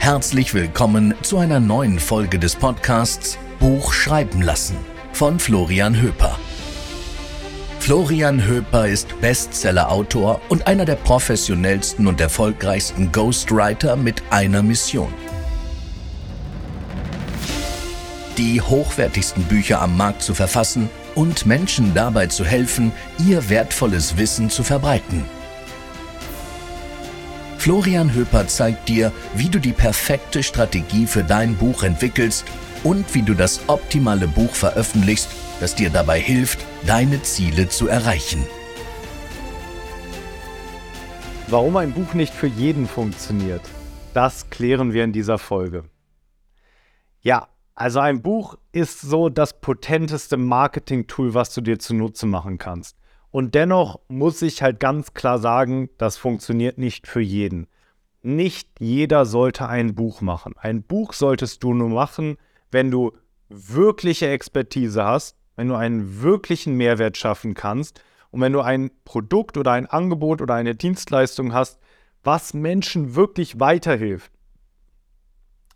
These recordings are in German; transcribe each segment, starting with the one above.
Herzlich willkommen zu einer neuen Folge des Podcasts Buch schreiben lassen von Florian Höper. Florian Höper ist Bestseller-Autor und einer der professionellsten und erfolgreichsten Ghostwriter mit einer Mission. Die hochwertigsten Bücher am Markt zu verfassen und Menschen dabei zu helfen, ihr wertvolles Wissen zu verbreiten – Florian Höper zeigt dir, wie du die perfekte Strategie für dein Buch entwickelst und wie du das optimale Buch veröffentlichst, das dir dabei hilft, deine Ziele zu erreichen. Warum ein Buch nicht für jeden funktioniert, das klären wir in dieser Folge. Ja, also ein Buch ist so das potenteste Marketing-Tool, was du dir zunutze machen kannst. Und dennoch muss ich halt ganz klar sagen, das funktioniert nicht für jeden. Nicht jeder sollte ein Buch machen. Ein Buch solltest du nur machen, wenn du wirkliche Expertise hast, wenn du einen wirklichen Mehrwert schaffen kannst und wenn du ein Produkt oder ein Angebot oder eine Dienstleistung hast, was Menschen wirklich weiterhilft,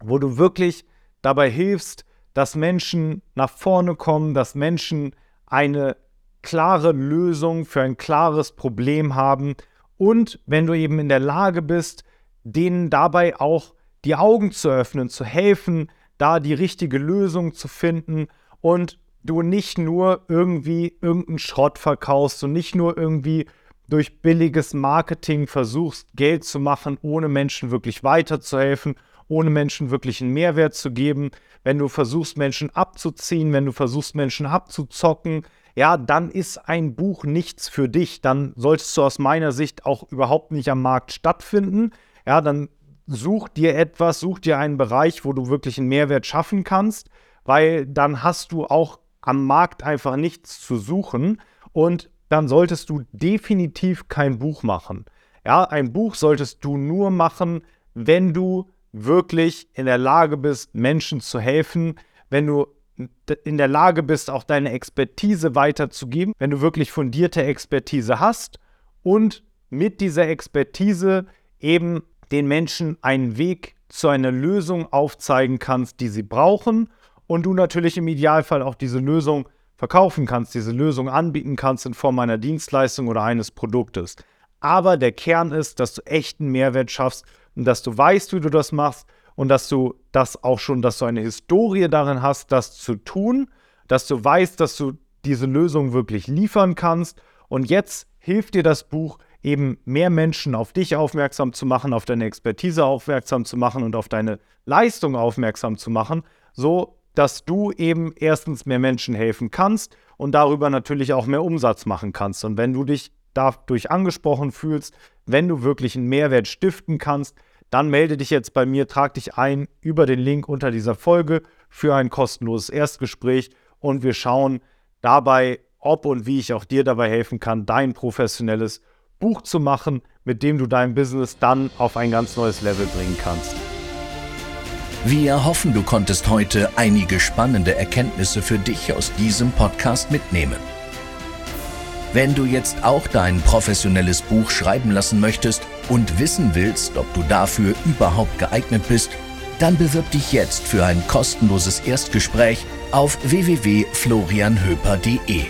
wo du wirklich dabei hilfst, dass Menschen nach vorne kommen, dass Menschen eine klare Lösung für ein klares Problem haben. Und wenn du eben in der Lage bist, denen dabei auch die Augen zu öffnen, zu helfen, da die richtige Lösung zu finden und du nicht nur irgendwie irgendeinen Schrott verkaufst und nicht nur irgendwie durch billiges Marketing versuchst, Geld zu machen, ohne Menschen wirklich weiterzuhelfen, ohne Menschen wirklich einen Mehrwert zu geben, wenn du versuchst, Menschen abzuziehen, wenn du versuchst, Menschen abzuzocken, ja, dann ist ein Buch nichts für dich. Dann solltest du aus meiner Sicht auch überhaupt nicht am Markt stattfinden. Ja, dann such dir etwas, such dir einen Bereich, wo du wirklich einen Mehrwert schaffen kannst, weil dann hast du auch am Markt einfach nichts zu suchen und dann solltest du definitiv kein Buch machen. Ja, ein Buch solltest du nur machen, wenn du wirklich in der Lage bist, Menschen zu helfen, wenn du in der Lage bist, auch deine Expertise weiterzugeben, wenn du wirklich fundierte Expertise hast und mit dieser Expertise eben den Menschen einen Weg zu einer Lösung aufzeigen kannst, die sie brauchen und du natürlich im Idealfall auch diese Lösung verkaufen kannst, diese Lösung anbieten kannst in Form einer Dienstleistung oder eines Produktes. Aber der Kern ist, dass du echten Mehrwert schaffst und dass du weißt, wie du das machst und dass du das auch schon, dass du eine Historie darin hast, das zu tun, dass du weißt, dass du diese Lösung wirklich liefern kannst. Und jetzt hilft dir das Buch eben mehr Menschen auf dich aufmerksam zu machen, auf deine Expertise aufmerksam zu machen und auf deine Leistung aufmerksam zu machen, so dass du eben erstens mehr Menschen helfen kannst und darüber natürlich auch mehr Umsatz machen kannst. Und wenn du dich dadurch angesprochen fühlst, wenn du wirklich einen Mehrwert stiften kannst, dann melde dich jetzt bei mir, trag dich ein über den Link unter dieser Folge für ein kostenloses Erstgespräch und wir schauen dabei, ob und wie ich auch dir dabei helfen kann, dein professionelles Buch zu machen, mit dem du dein Business dann auf ein ganz neues Level bringen kannst. Wir hoffen, du konntest heute einige spannende Erkenntnisse für dich aus diesem Podcast mitnehmen. Wenn du jetzt auch dein professionelles Buch schreiben lassen möchtest und wissen willst, ob du dafür überhaupt geeignet bist, dann bewirb dich jetzt für ein kostenloses Erstgespräch auf www.florianhöper.de.